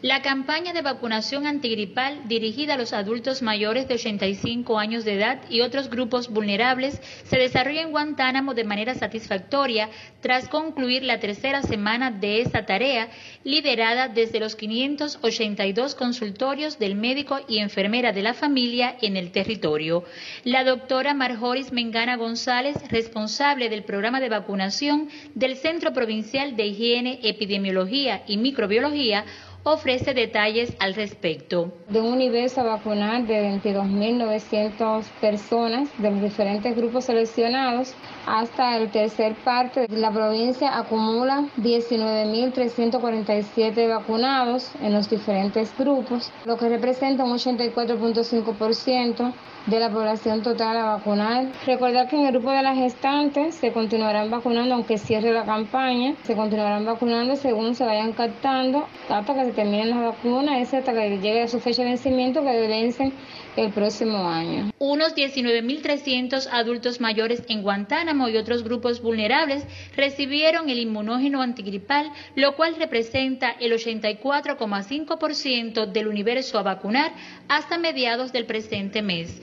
La campaña de vacunación antigripal dirigida a los adultos mayores de 85 años de edad y otros grupos vulnerables se desarrolla en Guantánamo de manera satisfactoria tras concluir la tercera semana de esta tarea, liderada desde los 582 consultorios del médico y enfermera de la familia en el territorio. La doctora Marjoris Mengana González, responsable del programa de vacunación del Centro Provincial de Higiene, Epidemiología y Microbiología, ofrece detalles al respecto. De un universo a vacunar de 22.900 personas de los diferentes grupos seleccionados, hasta el tercer parte, la provincia acumula 19.347 vacunados en los diferentes grupos, lo que representa un 84.5% de la población total a vacunar. Recordar que en el grupo de las gestantes se continuarán vacunando aunque cierre la campaña, se continuarán vacunando según se vayan captando hasta que se terminen las vacunas, hasta que llegue a su fecha de vencimiento que vencen el próximo año. Unos 19.300 adultos mayores en Guantánamo y otros grupos vulnerables recibieron el inmunógeno antigripal, lo cual representa el 84,5% del universo a vacunar hasta mediados del presente mes.